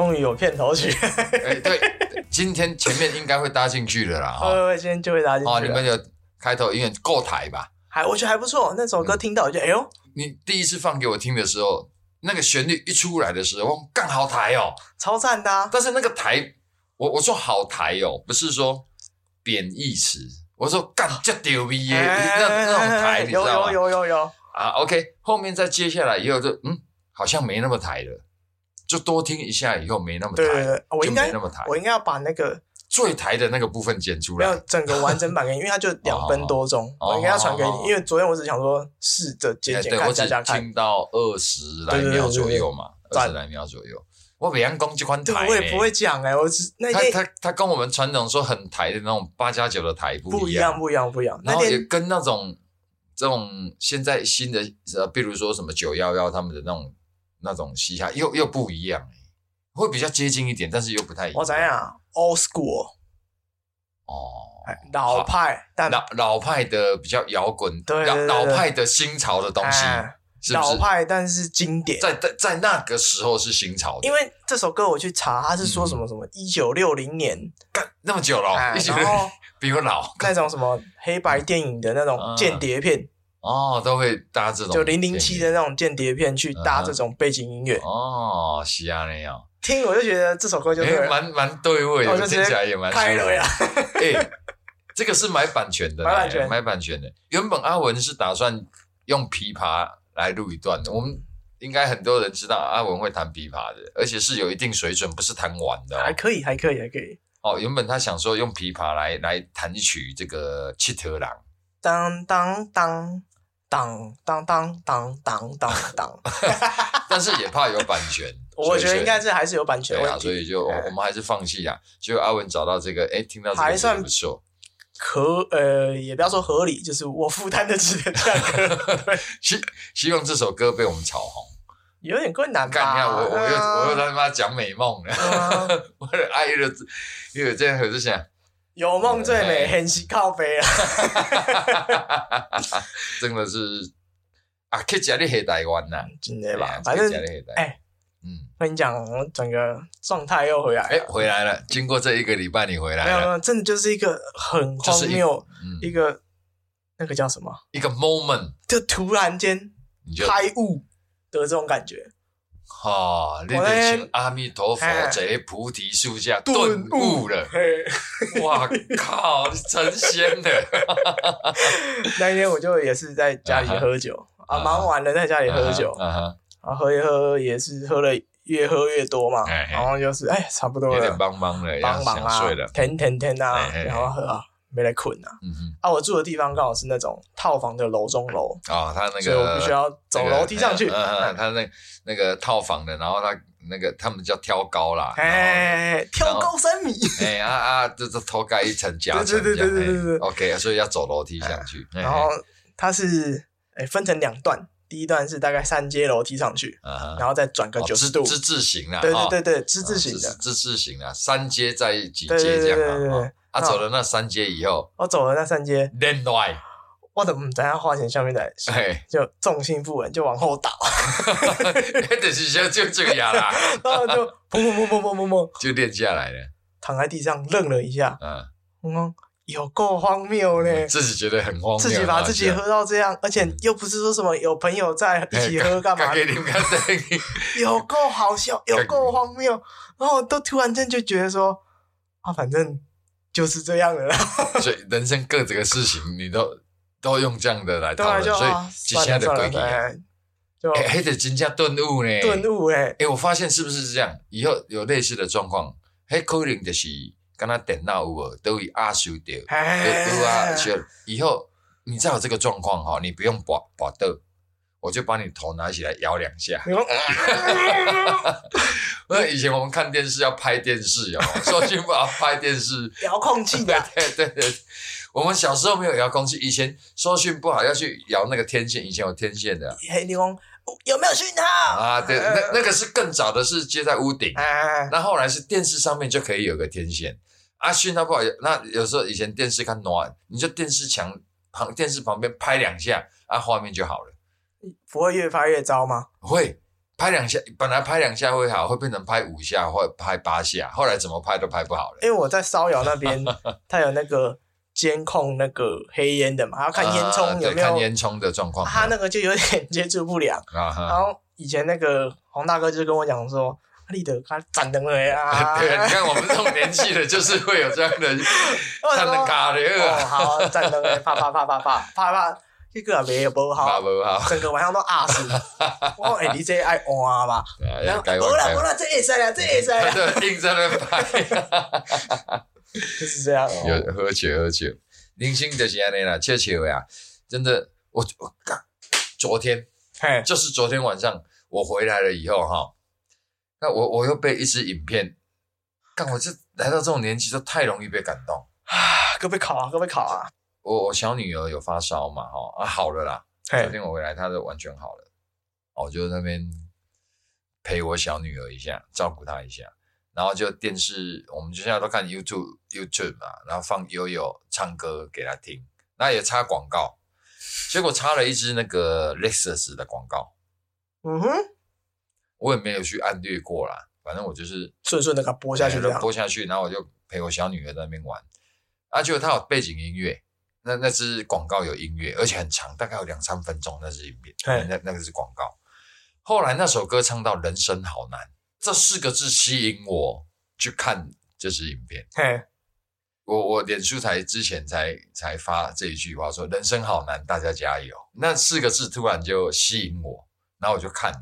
终于有片头曲，哎，对，今天前面应该会搭进去了啦，会。会会今天就会搭进去。哦，你们有开头音乐够台吧？还我觉得还不错，那首歌听到我就哎呦，你第一次放给我听的时候，那个旋律一出来的时候，干好台哦。超赞的、啊。但是那个台，我我说好台哦，不是说贬义词，我说干这丢逼耶，那那种台，你知道吗？哎有有有有有，啊，OK，后面再接下来以后就嗯，好像没那么台了，就多听一下以后没那么抬，对对对，我应该没那么抬，我应该要把那个最台的那个部分剪出没有。整个完整版给你，因为它就两分多钟，哦我应该要传给哦你。因为昨天我只想说试着剪剪我只加加看。听到二十来秒左右嘛，二十来秒左右。我北洋公这款对，台，我也不会。讲哎，我只那天他他他跟我们传统说很台的那种八加九的台一不一样，不一样，不一样。然后也跟那种这种现在新的呃，比如说什么九幺幺他们的那种那种嘻哈又又不一样、欸、会比较接近一点，但是又不太一样。我怎样，old school，哦，哎老派，但老老派的比较摇滚，对老派的新潮的东西，哎是不是？老派但是经典。在在在那个时候是新潮的，因为这首歌我去查，它是说什么什么一九六零年，干那么久了、一起然后 比我老那种什么黑白电影的那种嗯间谍片，哦，都会搭这种就零零七的那种间谍片去搭这种背景音乐。哦，是啊那样，听我就觉得这首歌就哎、是蛮蛮对味的，听起来也蛮开了呀。哎、这个是买版权的，买版权哎买版权的。原本阿文是打算用琵琶来录一段的，我们应该很多人知道阿文会弹琵琶的，而且是有一定水准，不是弹完的哦。还可以，还可以，还可以。哦，原本他想说用琵琶来来弹一曲这个《七头狼》，当当当当当当当当当当，但是也怕有版权，我觉得应该是是还是有版权对啊。所以就我们还是放弃啊。结果阿文找到这个，哎，听到这个还算不错，可呃，也不要说合理，就是我负担得起的价格，对，希希望这首歌被我们炒红。有点困难吧？干，你看我我又嗯我又他妈讲美梦了。嗯我的爱的，因为这样我就想，有梦最美，哎很是靠背啊！真的是啊，去家里黑台湾呐，真的吧反正哎，嗯，跟你讲，我整个状态又回来哎，回来了，经过这一个礼拜，你回来了，没有没有，真的就是一个很荒谬，嗯，一个那个叫什么？一个 moment，就突然间开悟的这种感觉。哈，你得请阿弥陀佛哎在菩提树下顿悟了，嘿。哇靠，你成仙了，那一天我就也是在家里喝酒啊，啊忙完了在家里喝酒，啊喝一喝也是喝了越喝越多嘛，然后就是哎差不多了。有点了，帮忙了，要帮忙啊想睡了，，甜甜甜啊然后喝啊没来困啊。嗯哼，啊，我住的地方刚好是那种套房的楼中楼，哦，他那个，所以我必须要走楼梯上去。嗯嗯，他那那个套房的，然后他那个他们叫挑高啦，哎，挑高三米，哎啊啊，这这头盖一层夹层对对对对对对对哎 OK，所以要走楼梯上去，哎然后它是哎分成两段，第一段是大概三阶楼梯上去，然后再转个哦九十度，之之字形啦，对哦对对对，之字形的。之之字形啊，三阶在几阶这样啊哦？啊，走了那三阶以后，我走了那三阶，另外，我怎么在他花钱下面来，哎，就重心不稳，就往后倒，就是就就这个样啦，然后就砰砰砰砰砰砰砰，就练下来了，躺在地上愣了一下，嗯，嗯，有够荒谬嘞。自己觉得很荒谬，自己把自己喝到这样，而且又不是说什么有朋友在一起喝干嘛，给你们看。有够好笑，有够荒谬，然后都突然间就觉得说，啊，反正就是这样的啦，所以人生各这个事情，你都都用这样的来讨论，所以接下来的算了算了，轨迹啊，哎就哎，还得真正顿悟呢。顿悟哎，哎，我发现是不是这样？以后有类似的状况，嘿，可能就是跟他电脑有无都会阿修掉，都都啊，哎，就以后你再有这个状况哈，你不用把把的，我就把你头拿起来摇两下。那以前我们看电视要拍电视哦，说去不好拍电视，遥控器对的，对对对，我们小时候没有遥控器，以前收讯不好要去摇那个天线，以前有天线的嘿，你讲有没有讯号？啊，对，那那个是更早的是接在屋顶，哎，那后来是电视上面就可以有个天线。啊，讯号不好，那有时候以前电视看暖，你就电视墙旁电视旁边拍两下啊，画面就好了，不会越拍越糟吗？会拍两下，本来拍两下会好，会变成拍五下或拍八下，后来怎么拍都拍不好了。因为我在烧窑那边，它有那个监控那个黑烟的嘛，要看烟囱有没有看烟囱的状况。他那个就有点接触不良。然后以前那个黄大哥就跟我讲说。立德他展灯了呀！对，你看我们这种年纪的，就是会有这样的。哦，好，展灯啪啪啪啪啪啪啪，这个也没不好，整个晚上都阿死。我哎，你这爱玩吧？不了不了，这也塞了，这也塞了。硬在那拍，就是这样。有喝酒喝酒，零星就是安尼啦，切切呀，真的，我我刚昨天，就是昨天晚上我回来了以后哈。那我我又被一支影片，看我这来到这种年纪，就太容易被感动啊！各位考啊，各位考啊！我我小女儿有发烧嘛？哈啊，好了啦！昨天我回来，她都完全好了。我就那边陪我小女儿一下，照顾她一下，然后就电视，我们就现在都看 YouTube YouTube 嘛，然后放悠悠唱歌给她听，那也插广告，结果插了一支那个 Lexus 的广告。嗯哼。我也没有去按略过啦，反正我就是顺顺的给它播下去，播下去，然后我就陪我小女儿在那边玩。啊，结果它有背景音乐，那那支广告有音乐，而且很长，大概有两三分钟，那支影片，那那个是广告。后来那首歌唱到“人生好难”这四个字吸引我去看这支影片。嘿，我我脸书才之前才才发这一句话说“人生好难，大家加油”，那四个字突然就吸引我，然后我就看了。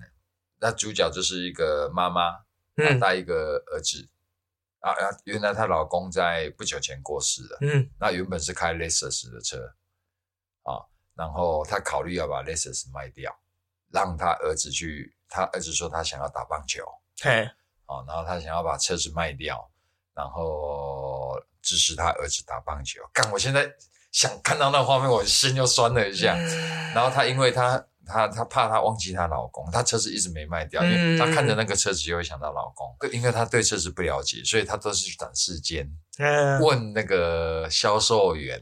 那主角就是一个妈妈，带一个儿子啊啊！原来她老公在不久前过世了。嗯，那原本是开 Lexus 的车啊，然后她考虑要把 Lexus 卖掉，让她儿子去。她儿子说他想要打棒球，嘿，啊，然后他想要把车子卖掉，然后支持他儿子打棒球。干，我现在想看到那画面，我心又酸了一下。然后他因为他。她她怕她忘记她老公，她车子一直没卖掉，因为她看着那个车子就会想到老公。因为她对车子不了解，所以她都是去短时间问那个销售员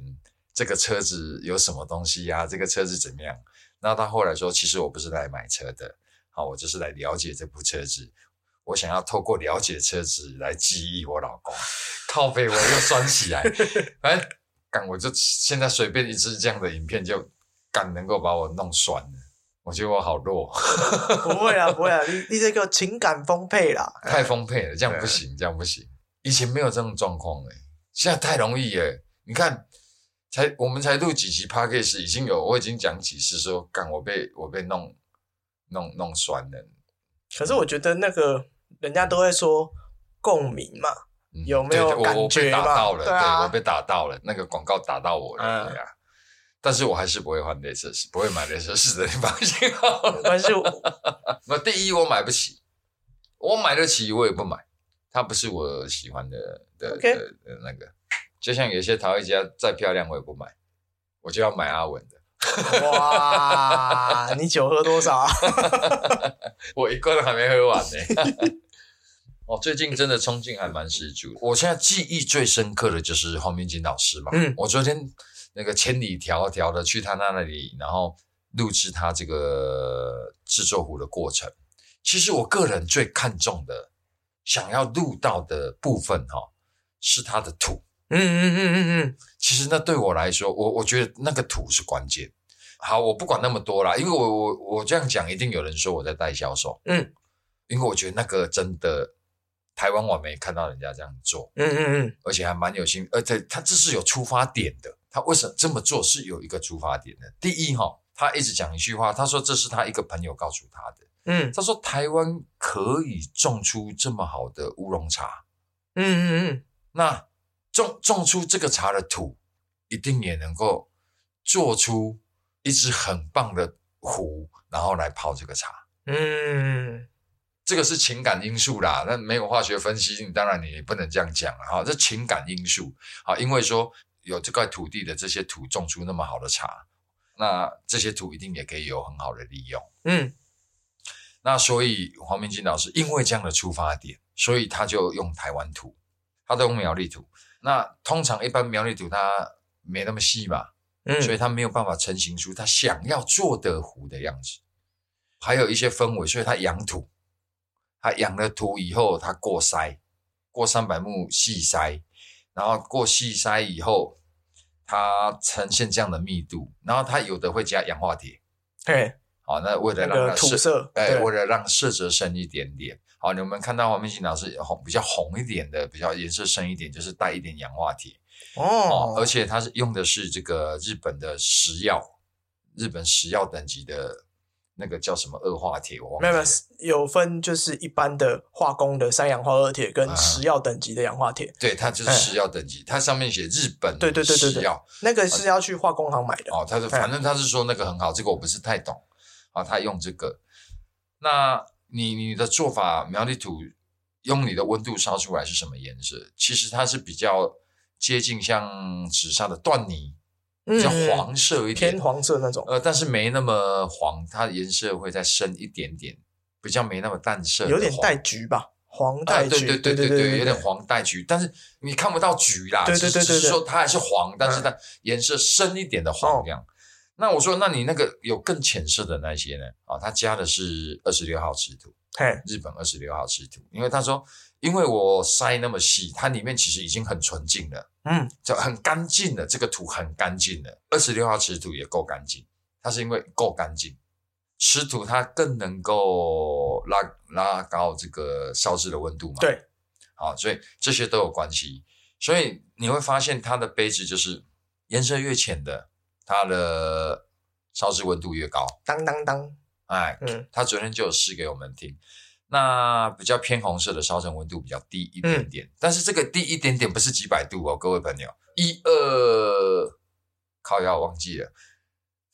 这个车子有什么东西呀？这个车子怎么样？然后她后来说，其实我不是来买车的，好，我就是来了解这部车子。我想要透过了解车子来记忆我老公。靠背我又酸起来，哎，干我就现在随便一支这样的影片就敢能够把我弄酸了。我觉得我好弱，不会啊，不会啊，你你这个情感丰沛啦，太丰沛了，这样不行，这样不行。以前没有这种状况哎，现在太容易诶。你看，才我们才录几集 p a c k a g e 已经有，我已经讲几次说，干我被我被弄弄弄酸了。可是我觉得那个人家都会说共鸣嘛，有没有感觉嘛？对啊，我被打到了，那个广告打到我了，对啊。但是我还是不会换雷车式，不会买雷车式的，你放心好了。但是，那第一我买不起，我买得起我也不买，它不是我喜欢的的的那个。就像有些陶艺家再漂亮我也不买，我就要买阿文的。哇，你酒喝多少啊？我一罐都还没喝完呢。哦，最近真的冲劲还蛮十足。我现在记忆最深刻的就是黄明锦老师嘛。嗯，我昨天。那个千里迢迢的去他那里，然后录制他这个制作壶的过程。其实我个人最看重的，想要录到的部分哈，是他的土。嗯嗯嗯嗯嗯。其实那对我来说，我我觉得那个土是关键。好，我不管那么多啦，因为我我我这样讲，一定有人说我在带销售。嗯，因为我觉得那个真的台湾我没看到人家这样做。嗯嗯嗯，而且还蛮有心，而且他这是有出发点的。他为什么这么做是有一个出发点的。第一，哈，他一直讲一句话，他说这是他一个朋友告诉他的。嗯，他说台湾可以种出这么好的乌龙茶。嗯嗯嗯，那种种出这个茶的土，一定也能够做出一支很棒的壶，然后来泡这个茶。嗯，这个是情感因素啦，那没有化学分析，当然你不能这样讲哈。这情感因素啊，因为说。有这块土地的这些土种出那么好的茶，那这些土一定也可以有很好的利用。嗯，那所以黄明金老师因为这样的出发点，所以他就用台湾土，他都用苗栗土。那通常一般苗栗土它没那么细嘛，嗯，所以他没有办法成型出他想要做的壶的样子。还有一些氛围，所以他养土，他养了土以后，他过筛，过三百目细筛，然后过细筛以后，它呈现这样的密度，然后它有的会加氧化铁，对，好，那为了让它土色，哎，为了让色泽深一点点，好，你们看到黄明星老师红比较红一点的，比较颜色深一点，就是带一点氧化铁哦，而且它是用的是这个日本的石药，日本石药等级的。那个叫什么二化铁？没有没有，有分就是一般的化工的三氧化二铁跟食药等级的氧化铁。对，它就是食药等级，它上面写日本对对对对食药，那个是要去化工行买的。哦，他是反正他是说那个很好，这个我不是太懂啊。他用这个，那你你的做法苗栗土用你的温度烧出来是什么颜色？其实它是比较接近像纸上的缎泥。比较黄色一点，偏黄色那种。呃，但是没那么黄，它的颜色会再深一点点，比较没那么淡色。有点带橘吧，黄带橘。对对对对对，有点黄带橘，但是你看不到橘啦。对对对对，说它还是黄，但是它颜色深一点的黄这样。那我说，那你那个有更浅色的那些呢？啊，他加的是二十六号赤土，日本二十六号赤土，因为他说。因为我筛那么细，它里面其实已经很纯净了，嗯，就很干净的，这个土很干净的，二十六号瓷土也够干净。它是因为够干净，瓷土它更能够拉拉高这个烧制的温度嘛。对，好，所以这些都有关系。所以你会发现它的杯子就是颜色越浅的，它的烧制温度越高。当当当，哎，嗯，他昨天就有试给我们听。那比较偏红色的烧成温度比较低一点点，但是这个低一点点不是几百度哦，各位朋友，一二，靠要忘记了，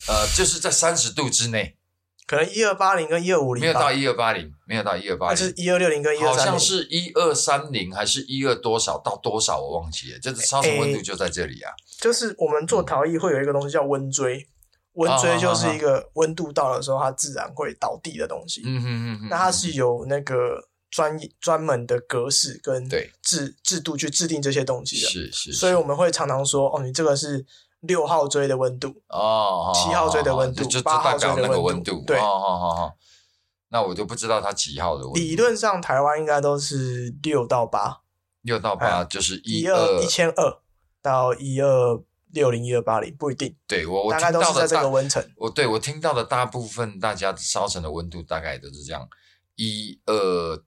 呃，就是在三十度之内，可能一二八零跟一二五零没有到一二八零，没有到一二八零，是一二六零跟一二好像是一二三零还是一二多少到多少我忘记了，就是烧成温度就在这里啊，就是我们做陶艺会有一个东西叫温锥。温锥就是一个温度到了时候，它自然会倒地的东西。嗯嗯嗯那它是有那个专专门的格式跟制制度去制定这些东西的。是是。所以我们会常常说，哦，你这个是六号锥的温度哦，七号锥的温度，八号锥的温度。对，好好好。那我就不知道它几号的温度。理论上，台湾应该都是六到八。六到八就是一二一千二到一二。六零一二八零不一定，对我我大概都是在这个温层。我对我听到的大部分大家烧成的温度大概都是这样，一二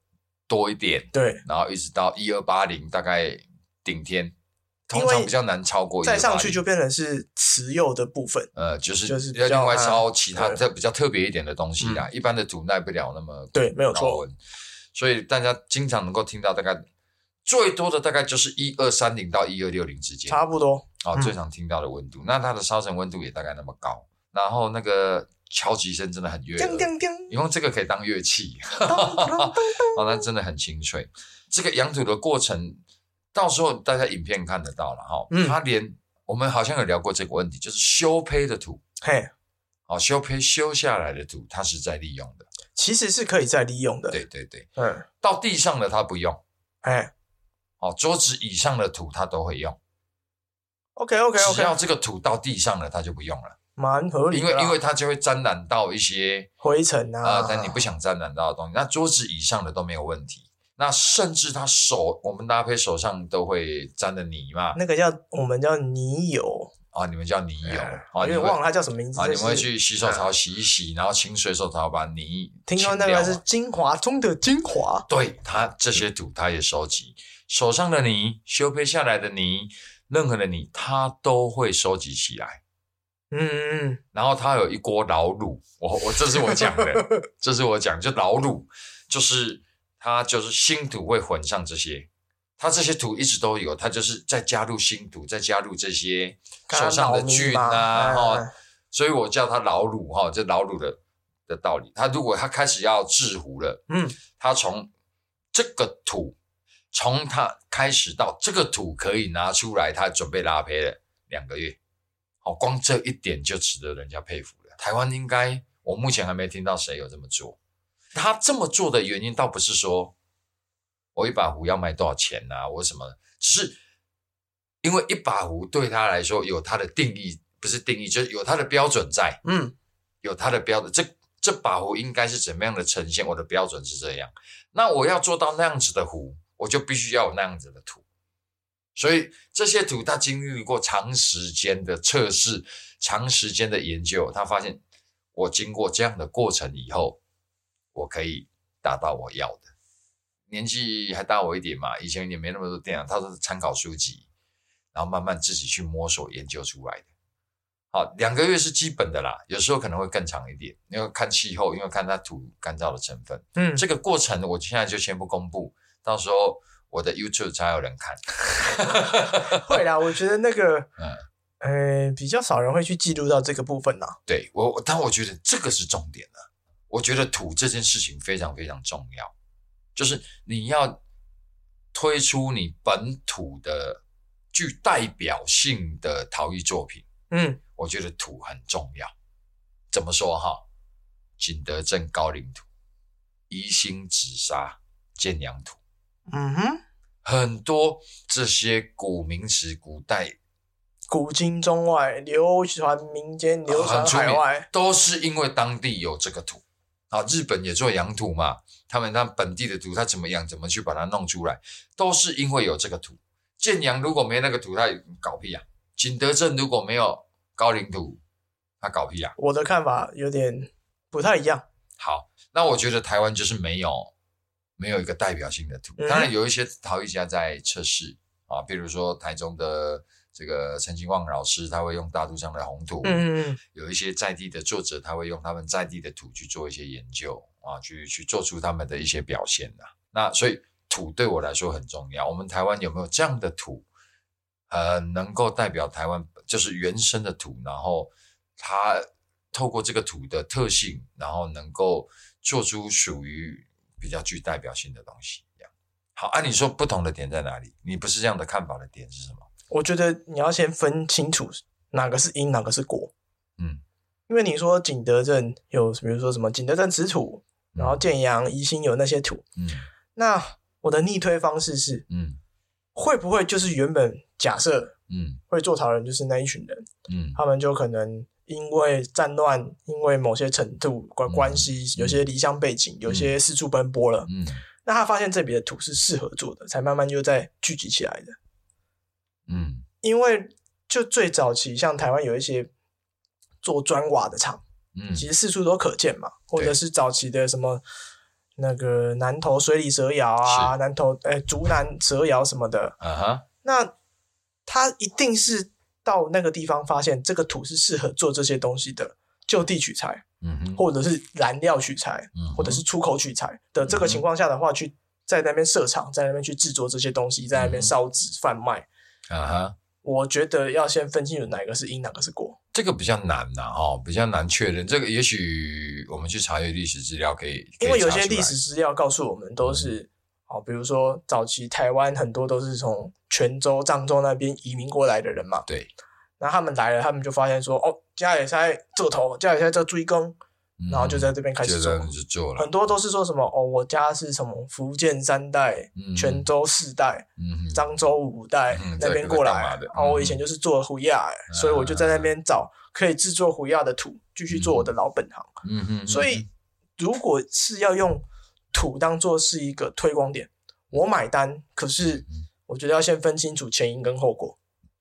多一点，对，然后一直到一二八零，大概顶天，通常比较难超过。再上去就变成是瓷釉的部分，呃，就是就是要另外烧其他这比较特别一点的东西啦。一般的土耐不了那么对，没有错。所以大家经常能够听到大概。最多的大概就是一二三零到一二六零之间，差不多。哦，最常听到的温度，那它的烧成温度也大概那么高。然后那个敲击声真的很悦耳，你用这个可以当乐器，哦，那真的很清脆。这个养土的过程，到时候大家影片看得到了哈。嗯，它连我们好像有聊过这个问题，就是修胚的土，嘿，哦，修胚修下来的土，它是在利用的，其实是可以再利用的。对对对，嗯，到地上的它不用，哎。哦，桌子以上的土它都会用。OK OK OK，只要这个土到地上了，它就不用了。蛮合理，因为因为它就会沾染到一些灰尘啊，但你不想沾染到的东西，那桌子以上的都没有问题。那甚至他手，我们搭配手上都会沾的泥嘛，那个叫我们叫泥油啊，你们叫泥油啊，因为忘了它叫什么名字啊。你们会去洗手槽洗一洗，然后清水手槽把泥。听说那个是精华中的精华，对它这些土它也收集。手上的泥修配下来的泥，任何的你，他都会收集起来。嗯嗯，然后他有一锅老卤，我我这是我讲的，这是我讲，就老卤，就是他就是新土会混上这些，他这些土一直都有，他就是再加入新土，再加入这些手上的菌啊，哈，所以我叫它老卤哈，这老卤的的道理。他如果他开始要制糊了，嗯，他从这个土。从他开始到这个土可以拿出来，他准备拉胚了两个月，好，光这一点就值得人家佩服了。台湾应该，我目前还没听到谁有这么做。他这么做的原因，倒不是说我一把壶要卖多少钱呐，我什么，只是因为一把壶对他来说有他的定义，不是定义，就是有他的标准在，嗯，有他的标准。这这把壶应该是怎么样的呈现？我的标准是这样。那我要做到那样子的壶，我就必须要有那样子的土。所以这些土，它经历过长时间的测试、长时间的研究，他发现我经过这样的过程以后，我可以达到我要的。年纪还大我一点嘛，以前也没那么多电脑，他都是参考书籍，然后慢慢自己去摸索研究出来的。好，两个月是基本的啦，有时候可能会更长一点，因为看气候，因为看它土干燥的成分。嗯，这个过程我现在就先不公布，到时候。我的 YouTube 才有人看，会啦。我觉得那个，嗯，呃，比较少人会去记录到这个部分呐。对我，但我觉得这个是重点了。我觉得土这件事情非常非常重要，就是你要推出你本土的具代表性的陶艺作品。嗯，我觉得土很重要。怎么说哈？景德镇高岭土、宜兴紫砂建阳土。嗯哼，很多这些古名词、古代古今中外流传民间、流传海外，都是因为当地有这个土啊。日本也做洋土嘛，他们那本地的土，他怎么样，怎么去把它弄出来，都是因为有这个土。建阳如果没那个土，他搞屁啊！景德镇如果没有高岭土，他搞屁啊！我的看法有点不太一样。好，那我觉得台湾就是没有。没有一个代表性的土，当然有一些陶艺家在测试啊，比如说台中的这个陈金旺老师，他会用大肚上的红土，嗯，有一些在地的作者，他会用他们在地的土去做一些研究啊，去去做出他们的一些表现呐。那所以土对我来说很重要。我们台湾有没有这样的土，呃，能够代表台湾就是原生的土，然后它透过这个土的特性，然后能够做出属于。比较具代表性的东西，一样好。按你说，不同的点在哪里？你不是这样的看法的点是什么？我觉得你要先分清楚哪个是因，哪个是果。嗯，因为你说景德镇有，比如说什么景德镇瓷土，然后建阳、宜兴有那些土。嗯，那我的逆推方式是，嗯，会不会就是原本假设，嗯，会做陶人就是那一群人，嗯，他们就可能。因为战乱，因为某些程度关关系，有些离乡背景，有些四处奔波了。嗯，那他发现这里的土是适合做的，才慢慢又在聚集起来的。嗯，因为就最早期，像台湾有一些做砖瓦的厂，嗯，其实四处都可见嘛，或者是早期的什么那个南投水里蛇窑啊，南投哎竹南蛇窑什么的。啊哈，那他一定是。到那个地方发现这个土是适合做这些东西的，就地取材，嗯哼，或者是燃料取材，嗯，或者是出口取材的这个情况下的话，去在那边设厂，在那边去制作这些东西，在那边烧纸贩卖，啊哈，我觉得要先分清楚哪个是因，哪个是果，这个比较难呐，哦，比较难确认。这个也许我们去查阅历史资料可以，因为有些历史资料告诉我们都是。好，比如说早期台湾很多都是从泉州、漳州那边移民过来的人嘛。对。那他们来了，他们就发现说，哦，家里在做头，家里在这追耕，然后就在这边开始做。做了。很多都是说什么，哦，我家是什么福建三代，泉州四代，漳州五代那边过来。然后我以前就是做胡亚，所以我就在那边找可以制作胡亚的土，继续做我的老本行。嗯嗯。所以，如果是要用。土当做是一个推广点，我买单。可是我觉得要先分清楚前因跟后果。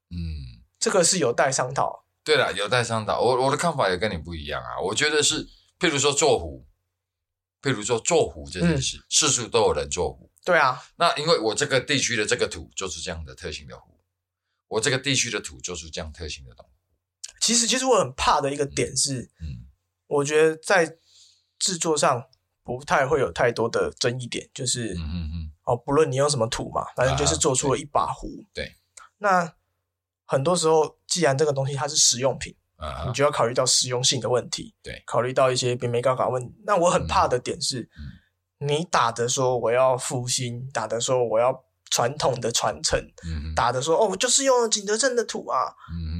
嗯，这个是有待商讨。对了，有待商讨。我我的看法也跟你不一样啊。我觉得是，譬如说做壶，譬如说做壶这件事，四处都有人做壶。对啊。那因为我这个地区的这个土就是这样的特性的壶，我这个地区的土就是这样特性的东西。其实，其实我很怕的一个点是，嗯，我觉得在制作上。不太会有太多的争议点，就是嗯嗯嗯哦，不论你用什么土嘛，反正就是做出了一把壶。对，那很多时候，既然这个东西它是实用品，啊你就要考虑到实用性的问题。对，考虑到一些别没搞搞问题。那我很怕的点是，你打的说我要复兴，打的说我要传统的传承，打的说哦，我就是用景德镇的土啊，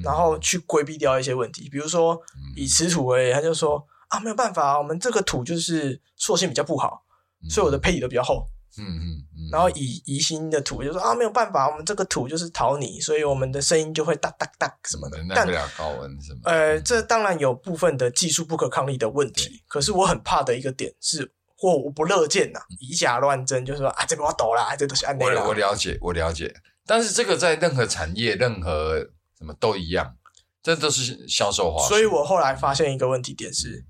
然后去规避掉一些问题，比如说以瓷土为例，他就说。啊，没有办法啊，我们这个土就是塑性比较不好，所以我的配底都比较厚。嗯嗯，然后以疑心的土就说啊没有办法，我们这个土就是陶泥，所以我们的声音就会哒哒哒什么的。但不了高温什么？呃，这当然有部分的技术不可抗力的问题。可是我很怕的一个点是，或我不乐见呐，以假乱真，就是说啊，这个我抖啦，这都是安内我我了解，我了解。但是这个在任何产业、任何什么都一样，这都是销售化。所以我后来发现一个问题点是，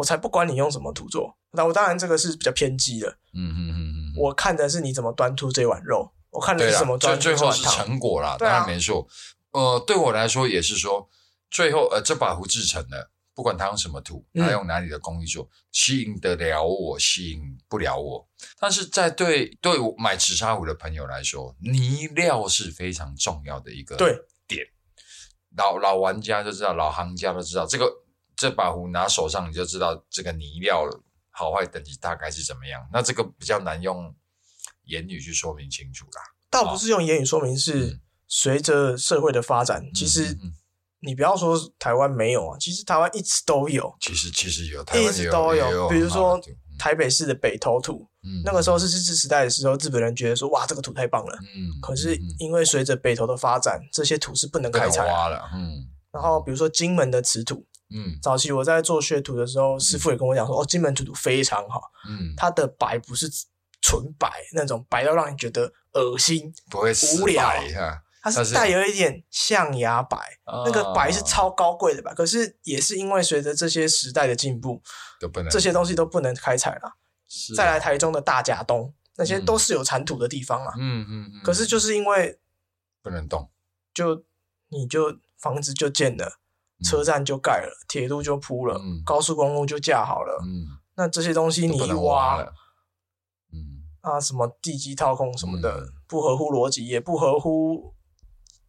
我才不管你用什么土做。那我当然这个是比较偏激的，嗯嗯嗯嗯，我看的是你怎么端出这碗肉，我看的是什么端最后是成果啦，当然没错。呃，对我来说也是说，最后呃这把壶制成了，不管他用什么土，他用哪里的工艺做，吸引得了我，吸引不了我。但是在对对买紫砂壶的朋友来说，泥料是非常重要的一个点。老老玩家就知道，老行家都知道，这个这把壶拿手上你就知道这个泥料了。好坏等级大概是怎么样？那这个比较难用言语去说明清楚啦。倒不是用言语说明，是随着社会的发展，其实你不要说台湾没有啊，其实台湾一直都有。其实其实有，一直都有。比如说台北市的北投土，那个时候是日治时代的时候，日本人觉得说哇，这个土太棒了。嗯。可是因为随着北投的发展，这些土是不能开采了。嗯。然后比如说金门的瓷土。嗯，早期我在做学徒的时候，师傅也跟我讲说，哦，金门土土非常好，嗯，它的白不是纯白那种白到让你觉得恶心，不会无聊，它是带有一点象牙白，那个白是超高贵的吧，可是也是因为随着这些时代的进步，这些东西都不能开采了。再来台中的大甲东，那些都是有产土的地方啊，嗯嗯嗯，可是就是因为不能动，就你就房子就建了。车站就盖了，铁路就铺了，高速公路就架好了。嗯，那这些东西你一挖，嗯啊，什么地基掏空什么的，不合乎逻辑，也不合乎。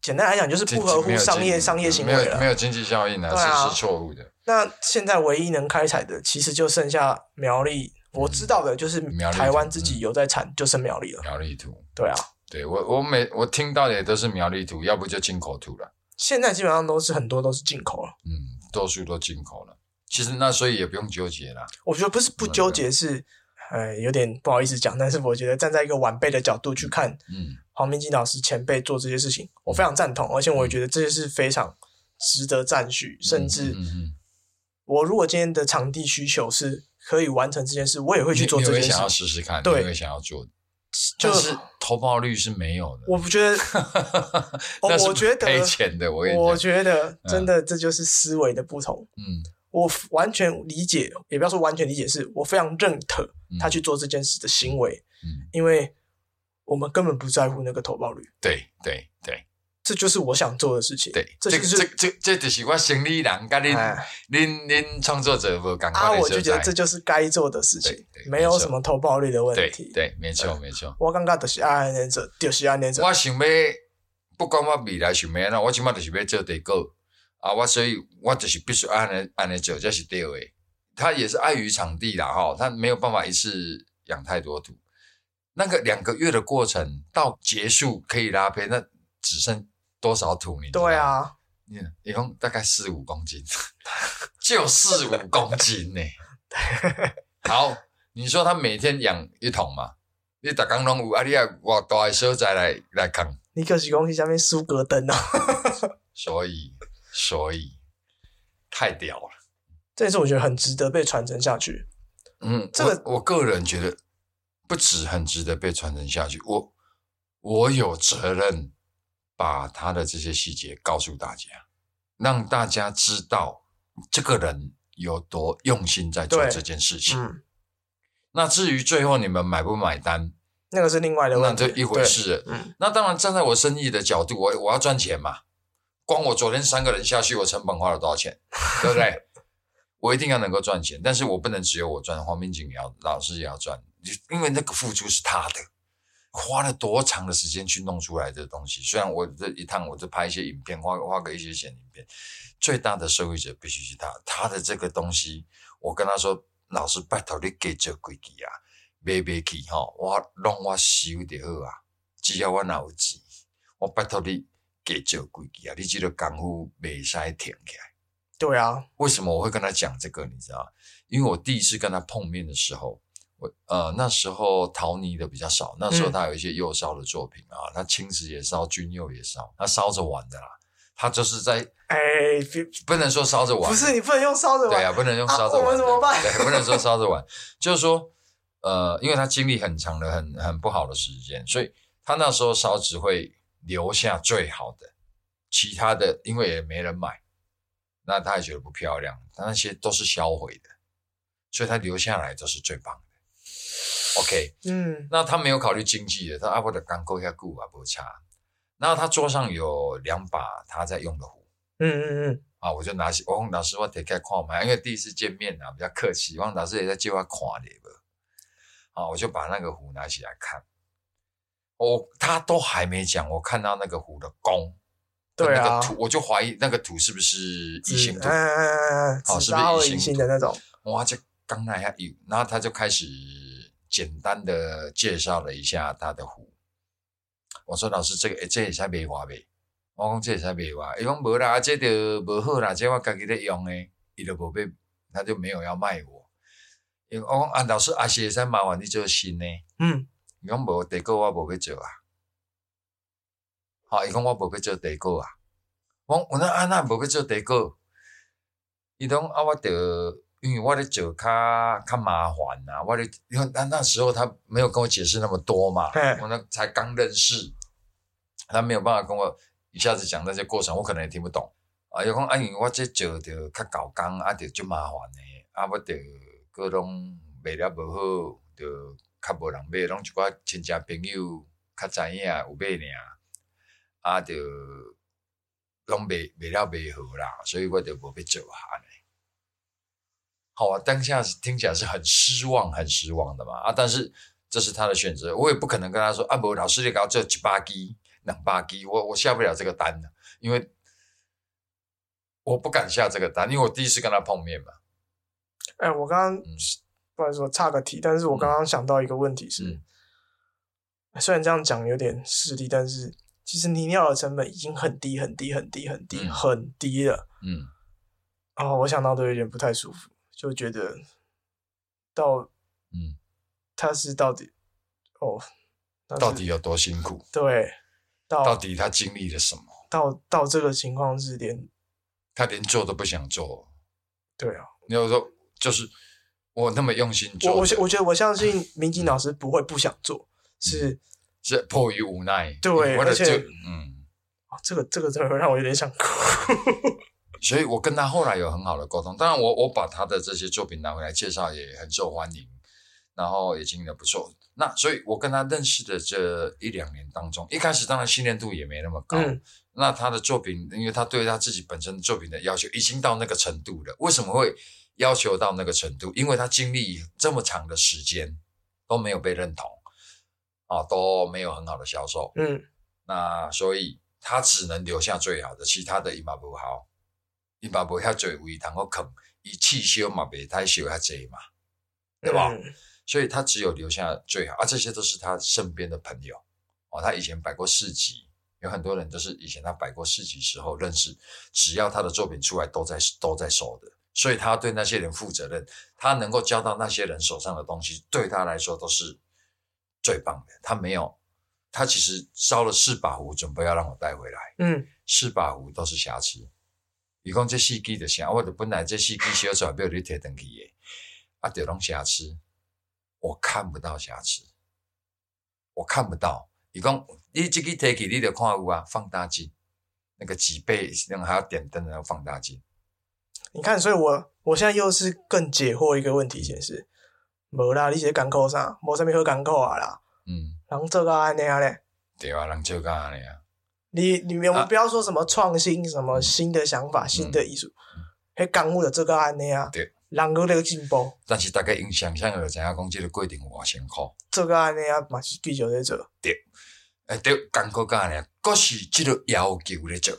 简单来讲，就是不合乎商业商业行为了。没有经济效益呢，是是错误的。那现在唯一能开采的，其实就剩下苗栗。我知道的就是台湾自己有在产，就剩苗栗了。苗栗土，对啊，对我我每我听到的也都是苗栗土，要不就进口土了。现在基本上都是很多都是进口了，嗯，多数都进口了。其实那所以也不用纠结了。我觉得不是不纠结，是呃有点不好意思讲，但是我觉得站在一个晚辈的角度去看，嗯，黄明基老师前辈做这些事情，我非常赞同，而且我也觉得这些是非常值得赞许。甚至我如果今天的场地需求是可以完成这件事，我也会去做这件事。想要试试看，对，想要做。就是投报率是没有的，我不觉得，我觉得赔钱的。我我觉得真的这就是思维的不同。嗯，我完全理解，也不要说完全理解，是我非常认可他去做这件事的行为。嗯，因为我们根本不在乎那个投报率。对对对。这就是我想做的事情。对，这这这这就是我生理人跟您您您创作者不感啊，我就觉得这就是该做的事情，没有什么投报率的问题。对，没错没错。我感觉就是安尼做，就是安尼做。我想要，不管我未来想要哪，我起码就是要做第个啊！我所以，我就是必须安尼安尼做，这是对的。他也是碍于场地啦，哈，他没有办法一次养太多土。那个两个月的过程到结束可以拉胚，那只剩。多少土？你对啊，你一共大概四五公斤，就四五公斤呢。好，你说他每天养一桶嘛？你打刚拢有啊？你要我大的所在来来扛？你可是讲去下面苏格登哦。所以，所以太屌了。这也是我觉得很值得被传承下去。嗯，这个我个人觉得不止很值得被传承下去，我我有责任。把他的这些细节告诉大家，让大家知道这个人有多用心在做这件事情。嗯，那至于最后你们买不买单，那个是另外的问题，那这一回事。嗯，那当然站在我生意的角度，我我要赚钱嘛。光我昨天三个人下去，我成本花了多少钱，对不对？我一定要能够赚钱，但是我不能只有我赚，黄明景也要，老师也要赚，因为那个付出是他的。花了多长的时间去弄出来的东西？虽然我这一趟我就拍一些影片，花花个一些钱影片，最大的受益者必须是他。他的这个东西，我跟他说：“老师，拜托你给这规矩啊，买买去哈，我让我收就好啊。只要我有钱，我拜托你给这规矩啊，你记得功夫未使停起来。”对啊，为什么我会跟他讲这个？你知道因为我第一次跟他碰面的时候。我呃那时候陶泥的比较少，那时候他有一些釉烧的作品啊，他青瓷也烧，钧釉也烧，他烧着玩的啦。他就是在哎，不能说烧着玩，不是你不能用烧着玩，对啊，不能用烧着玩，我们怎么办？对，不能说烧着玩，就是说呃，因为他经历很长的很很不好的时间，所以他那时候烧只会留下最好的，其他的因为也没人买。那他也觉得不漂亮，他那些都是销毁的，所以他留下来都是最棒的。OK，嗯，那他没有考虑经济的，他阿伯的刚够一下固啊不差。然后他桌上有两把他在用的壶，嗯嗯嗯，啊，我就拿起，我问老师我得开看嘛，因为第一次见面啊，比较客气，王老师也在计划看的不，啊，我就把那个壶拿起来看，我他都还没讲，我看到那个壶的弓。对啊，土我就怀疑那个土是不是异性土，哦，是不是异性的那种？哇，就刚那下有，然后他就开始简单的介绍了一下他的壶。我说老师，这个这也才没话呗？我讲这也才没话，伊讲无啦，这就无好啦，这我家己在用诶，伊就无被，他就没有要卖我。伊我讲啊，老师啊，是使麻烦你做新呢。嗯，伊讲无地沟我无要做啊。好，伊讲我无要做地沟啊，我我那啊那无要做地沟，伊讲啊我得，因为我的做较较麻烦呐，我的因为那那时候他没有跟我解释那么多嘛，我那才刚认识，他没有办法跟我一下子讲那些过程，我可能也听不懂啊。伊讲啊，因为我这做着较搞工，啊，着就麻烦诶，啊，我着各种卖了无好，着较无人买，拢一寡亲戚朋友较知影有买尔。啊，就拢卖卖了未好啦，所以我就无要做下呢。好啊，当下听起来是很失望、很失望的嘛。啊，但是这是他的选择，我也不可能跟他说啊，不，老师你搞这几八 G、两八 G，我我下不了这个单的，因为我不敢下这个单，因为我第一次跟他碰面嘛。哎，我刚刚不好意思，我差个题，但是我刚刚想到一个问题是，虽然这样讲有点势利，但是。其实泥料的成本已经很低很低很低很低很低了。嗯，哦，我想到都有点不太舒服，就觉得到嗯，他是到底哦，到底有多辛苦？对，到到底他经历了什么？到到这个情况是连他连做都不想做。对啊，你有说就是我那么用心做，我我我觉得我相信民警老师不会不想做，是。是迫于无奈，对，而且，嗯，啊，这个这个真的会让我有点想哭。所以我跟他后来有很好的沟通，当然我我把他的这些作品拿回来介绍也很受欢迎，然后也经营的不错。那所以我跟他认识的这一两年当中，一开始当然信任度也没那么高。那他的作品，因为他对他自己本身作品的要求已经到那个程度了。为什么会要求到那个程度？因为他经历这么长的时间都没有被认同。啊，都没有很好的销售，嗯，那所以他只能留下最好的，其他的一毛不好，伊嘛不遐侪位，然后肯以汽修嘛别太修遐济嘛，对吧？所以他只有留下最好，啊，这些都是他身边的朋友哦，他以前摆过市集，有很多人都是以前他摆过市集时候认识，只要他的作品出来都在都在收的，所以他对那些人负责任，他能够交到那些人手上的东西，对他来说都是。最棒的，他没有，他其实烧了四把壶，准备要让我带回来。嗯，四把壶都是瑕疵。伊讲这四机的瑕，我的本来这四机修出来没有你摕登去诶，啊，就拢瑕疵，我看不到瑕疵，我看不到。伊讲你这个贴起，你得看有啊，放大镜，那个几倍，那个还要点灯的放大镜。你看，所以我我现在又是更解惑一个问题，先是。无啦，你是港口啥？无啥物好港口啊啦。嗯，人做个安尼啊咧。对啊，人做个安尼啊。你你们不要说什么创新，什么新的想法、新的艺术，迄港务的做个安尼啊。对。人有咧进步。但是大概用想象就知影讲，即个规定偌辛苦。做个安尼啊，嘛是继续咧做。对。诶，对，港口个安尼，佫是即个要求咧做。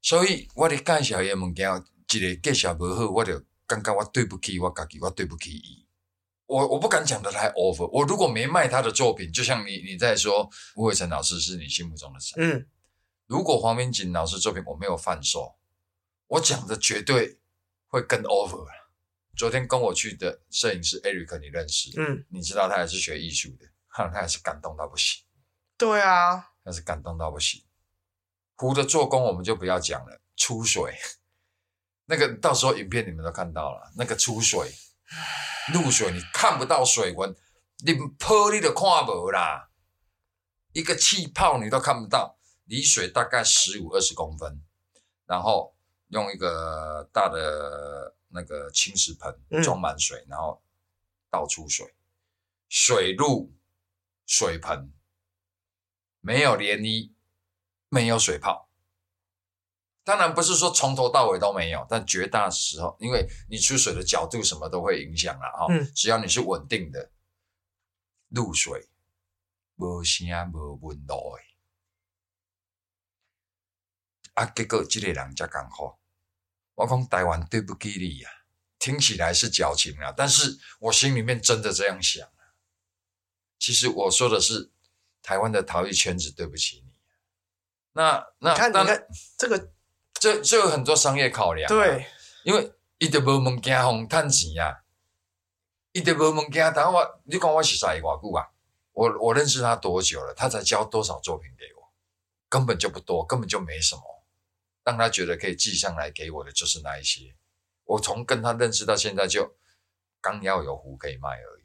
所以我咧介绍伊物件，一个介绍无好，我就感觉我对不起我家己，我对不起伊。我我不敢讲的太 over。我如果没卖他的作品，就像你你在说吴伟成老师是你心目中的神。嗯，如果黄明锦老师作品我没有贩售，我讲的绝对会更 over。昨天跟我去的摄影师 Eric，你认识？嗯，你知道他也是学艺术的，哈，他也是感动到不行。对啊，他是感动到不行。湖的做工我们就不要讲了，出水，那个到时候影片你们都看到了，那个出水，入水你看不到水纹，你泼你都看不啦，一个气泡你都看不到，离水大概十五二十公分，然后用一个大的那个青石盆装满水，然后倒出水，水入水盆，没有涟漪。没有水泡，当然不是说从头到尾都没有，但绝大时候，因为你出水的角度什么都会影响了哈。嗯。只要你是稳定的入水，无声无温度的，啊，结果这个人才讲好，我讲台湾对不起你呀，听起来是矫情啊，但是我心里面真的这样想啊。其实我说的是台湾的陶艺圈子，对不起你。那那看，你看这个，这这有很多商业考量。对，因为伊得无物件互趁钱呀，伊得无物件。但我你讲我是谁偌久啊？我我认识他多久了？他才交多少作品给我？根本就不多，根本就没什么。让他觉得可以寄上来给我的就是那一些。我从跟他认识到现在，就刚要有壶可以卖而已。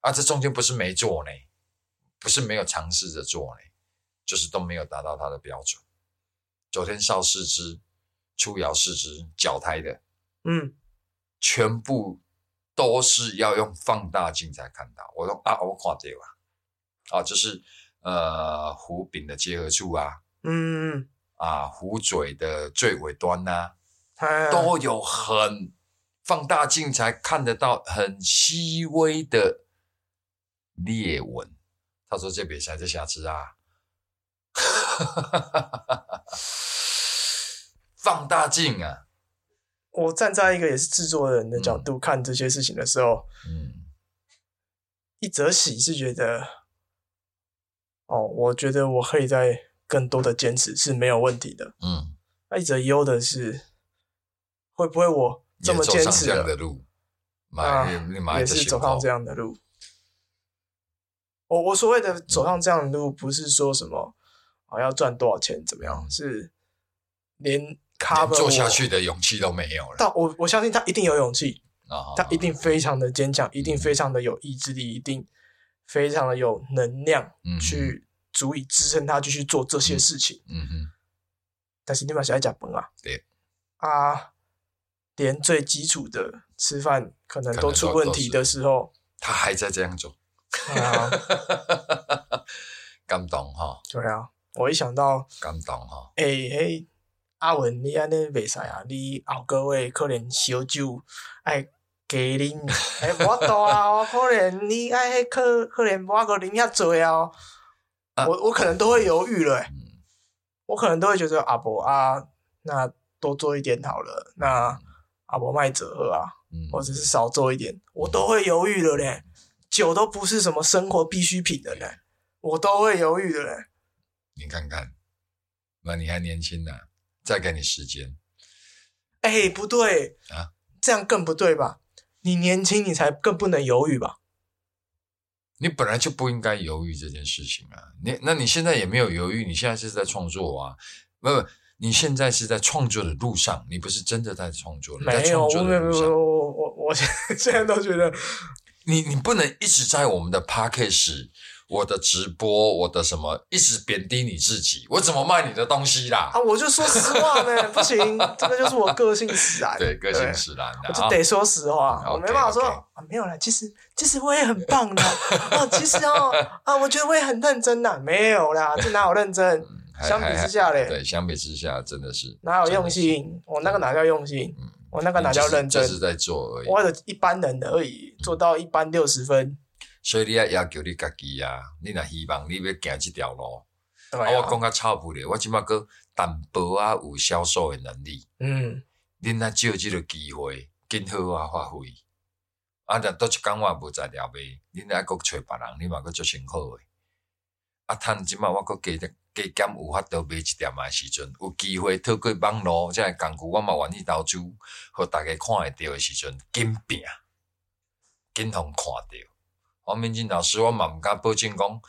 啊，这中间不是没做呢，不是没有尝试着做呢。就是都没有达到他的标准。昨天烧四只，出窑四只，脚胎的，嗯，全部都是要用放大镜才看到。我说啊，我看这个，啊，就是呃壶柄的结合处啊，嗯，啊壶嘴的最尾端呐，都有很放大镜才看得到很细微的裂纹。他说这比赛这瑕疵啊。放大镜啊！我站在一个也是制作人的角度看这些事情的时候，嗯，一则喜是觉得，哦，我觉得我可以在更多的坚持是没有问题的，嗯。那一则忧的是，会不会我这么坚持的路，啊，也是走上这样的路。我我所谓的走上这样的路，不是说什么。啊，要赚多少钱？怎么样？是连 cover 做下去的勇气都没有了。但我我相信他一定有勇气啊，他一定非常的坚强，一定非常的有意志力，一定非常的有能量，去足以支撑他继续做这些事情。嗯哼。但是你把小孩讲崩啊？对啊，连最基础的吃饭可能都出问题的时候，他还在这样做。啊，感动哈。对啊。我一想到，感动哈！哎嘿，阿文，你安尼袂使啊！你后个月可能烧酒爱加啉，哎，我多啊！可能你爱可可能我个啉遐多啊！我我可能都会犹豫了，我可能都会觉得阿伯啊，那多做一点好了，那阿伯卖折喝啊，或者是少做一点，我都会犹豫了嘞。酒都不是什么生活必需品的嘞，我都会犹豫的嘞。你看看，那你还年轻呢，再给你时间。哎，不对啊，这样更不对吧？你年轻，你才更不能犹豫吧？你本来就不应该犹豫这件事情啊！你那你现在也没有犹豫，你现在是在创作啊？不不，你现在是在创作的路上，你不是真的在创作。没有，没有，我我我现 现在都觉得，你你不能一直在我们的 p a r k a s 我的直播，我的什么，一直贬低你自己，我怎么卖你的东西啦？啊，我就说实话呢，不行，这个就是我个性使然。对，个性使然，我就得说实话，我没办法说啊，没有啦，其实其实我也很棒的 啊，其实哦啊，我觉得我也很认真呐，没有啦，这哪有认真？相比之下嘞，对，相比之下真的是哪有用心？我那个哪叫用心？我那个哪叫认真？就是在做而已，我的一般人而已，做到一般六十分。所以你要要求你家己啊，你若希望你要行即条路，啊，我讲较草不咧，我即码个淡薄啊有销售的能力，嗯，恁若借即个机会，更好啊发挥，啊，但都一讲我无在了呗，恁若搁找别人，你嘛搁做成好诶，啊，趁即摆我搁加加减有法度买一点诶时阵，有机会透过网络即个工具，我嘛愿意投资，互大家看会着诶时阵，紧拼，紧互看着。黄明进老师，我嘛毋敢保证讲，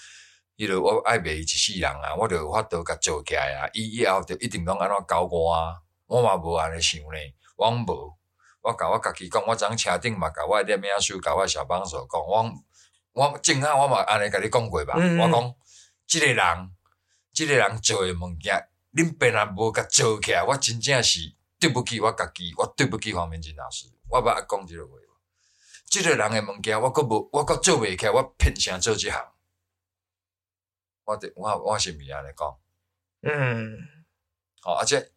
伊著我爱卖伊一世人啊，我著有法度甲做起来啊，伊以后著一定拢安怎教我啊，我嘛无安尼想咧，我无。我甲我家己讲，我昨车顶嘛，甲我店名书，甲我小帮手讲，我我正好我嘛安尼甲你讲过吧。我讲，即个人，即个人做诶物件，恁别人无甲做起来，我真正是对不起我家己，我对不起黄明进老师。我捌讲即个话，即个人诶物件，我阁无，我阁做袂起，来，我偏向做即项。我的我我是咪安尼讲？嗯，好，而且。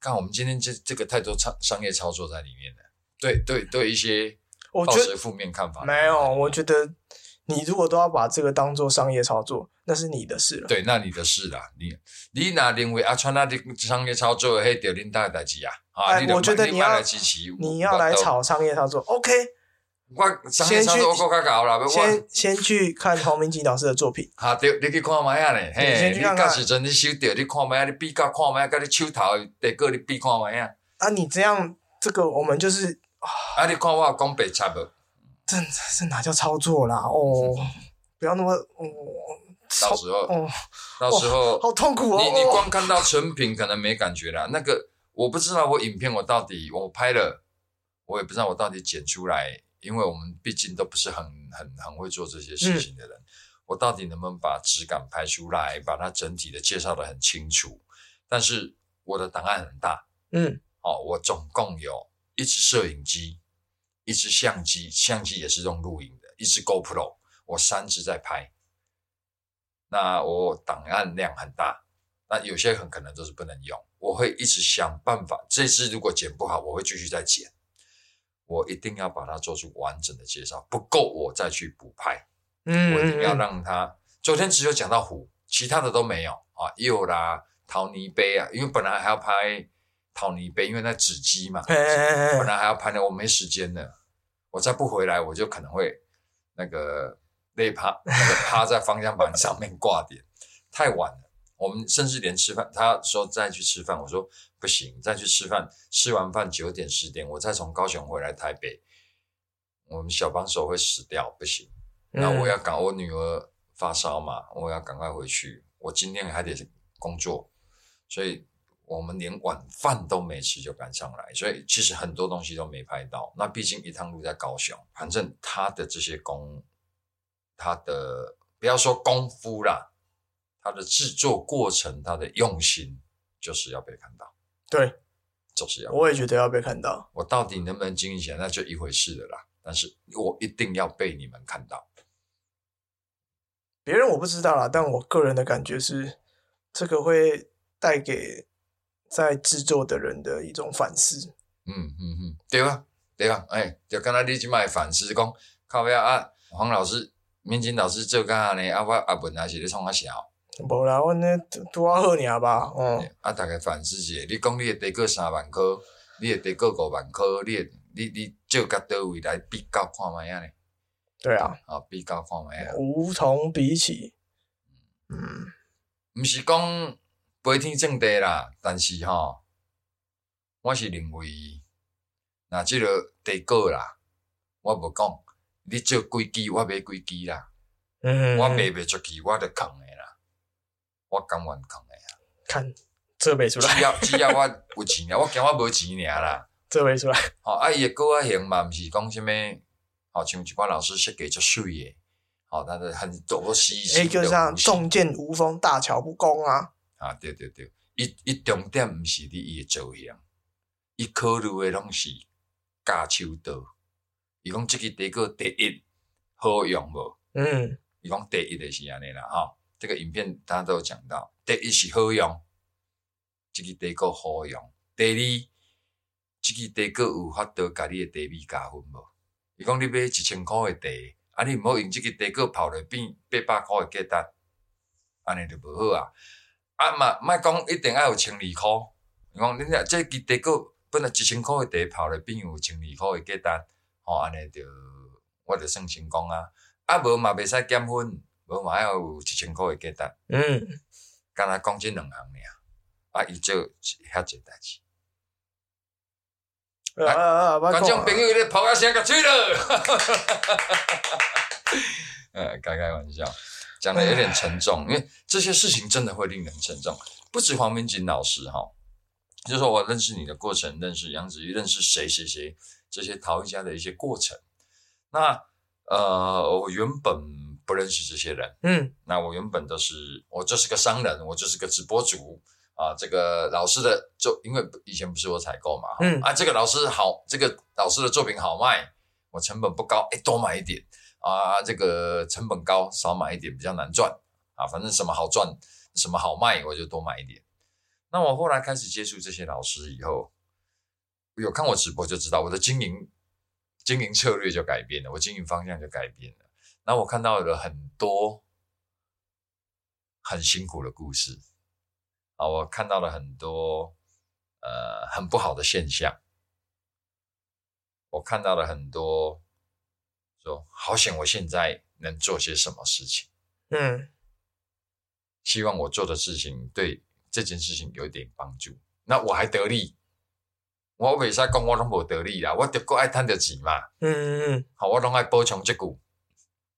看，我们今天这这个太多商商业操作在里面了。对对对，一些抱持负面看法。没有，我觉得你如果都要把这个当做商业操作，那是你的事了。对，那你的事啦。你你哪认为阿川那的商业操作嘿，丢林大代志啊？啊，我觉得你要来支持你要来炒商业操作，OK。我先去，先先去看黄明吉老师的作品。哈，对，你去看卖啊咧，嘿，你到时阵你收到，你看卖啊，你比较看卖啊，跟你手头得个你比看卖啊。啊，你这样，这个我们就是啊，你看我讲白差不？这这哪叫操作啦？哦，不要那么哦，到时候哦，到时候好痛苦哦。你你 光看到成品可能没感觉啦，那个我不知道我影片我到底我拍了，我也不知道我到底剪出来。因为我们毕竟都不是很很很会做这些事情的人，我到底能不能把质感拍出来，把它整体的介绍的很清楚？但是我的档案很大，嗯，哦，我总共有一支摄影机，一支相机，相机也是用录影的，一支 GoPro，我三支在拍。那我档案量很大，那有些很可能都是不能用，我会一直想办法。这支如果剪不好，我会继续再剪。我一定要把它做出完整的介绍，不够我再去补拍。嗯，我一定要让它。昨天只有讲到虎，其他的都没有啊。有啦，陶泥杯啊，因为本来还要拍陶泥杯，因为那纸机嘛，本来还要拍的，我没时间了。我再不回来，我就可能会那个累趴，那个趴在方向盘上面挂点，太晚了。我们甚至连吃饭，他说再去吃饭，我说不行，再去吃饭，吃完饭九点十点，我再从高雄回来台北，我们小帮手会死掉，不行。那我要赶，我女儿发烧嘛，我要赶快回去。我今天还得工作，所以我们连晚饭都没吃就赶上来，所以其实很多东西都没拍到。那毕竟一趟路在高雄，反正他的这些功，他的不要说功夫啦。它的制作过程，它的用心，就是要被看到。对，就是要。我也觉得要被看到。我到底能不能经营起来，那就一回事了啦。但是我一定要被你们看到。别人我不知道啦，但我个人的感觉是，这个会带给在制作的人的一种反思。嗯嗯嗯，对吧？对吧？哎，就刚才你去买反思，讲靠边啊，黄老师、明金老师做干呢？啊，我阿文还是咧创啊笑。无啦，阮咧拄啊好尔吧，嗯。啊，逐个反思者，你讲你会得过三万箍，你会得过五万颗，你你你借甲倒位来比较看卖啊呢？对啊，啊，比较看卖啊。无从比起，嗯，毋是讲飞天正地啦，但是吼，我是认为，若即个地果啦，我无讲，你借几支，我买几支啦，嗯，我卖袂出去，我就扛诶。我甘愿扛诶啊！看做袂出来，只要 只要我有钱啦，我惊我无钱尔啦，做袂出来。吼，啊伊诶歌啊型嘛，毋是讲啥物，吼像一寡老师设计足水诶，吼，他的很多细细诶，就像重剑无锋，大巧不工啊。啊，对对对，伊伊重点毋是伫伊诶造型，伊考虑诶拢是架手刀。伊讲即个地个第一好用无？嗯，伊讲第一就是安尼啦，吼。这个影片大家都有讲到，第一是好用，这个地个好用。第二，这个地个有法度甲你的地米加分无？伊讲你买一千箍的地，啊，你毋好用即个地个跑来变八百箍的价值，安尼就无好啊。啊嘛，莫讲一定爱有千二箍。伊讲恁若即个地个本来一千箍的地跑来变有千二箍的价值，吼，安尼就我就算成功啊。啊，无嘛袂使减分。无嘛要有一千块的价值。嗯，刚才讲即两项尔，啊，伊做遐济代志。啊啊啊！观众朋友咧，跑下声个吹了。呃，开开玩笑，讲的有点沉重，因为这些事情真的会令人沉重。不止黄明锦老师哈，就说我认识你的过程，认识杨子玉，认识谁谁谁，这些陶艺家的一些过程。那呃，我原本不认识这些人，嗯，那我原本都是我就是个商人，我就是个直播主啊。这个老师的作因为以前不是我采购嘛，嗯啊，这个老师好，这个老师的作品好卖，我成本不高，哎，多买一点啊。这个成本高，少买一点比较难赚啊。反正什么好赚。什么好卖，我就多买一点。那我后来开始接触这些老师以后，有看我直播就知道，我的经营经营策略就改变了，我经营方向就改变了。然后我看到了很多很辛苦的故事啊，我看到了很多呃很不好的现象，我看到了很多说好险，我现在能做些什么事情？嗯。希望我做的事情对这件事情有一点帮助，那我还得利，我未使讲我拢无道理啦？我得个爱趁着钱嘛。嗯嗯嗯。好，我拢爱补充即句，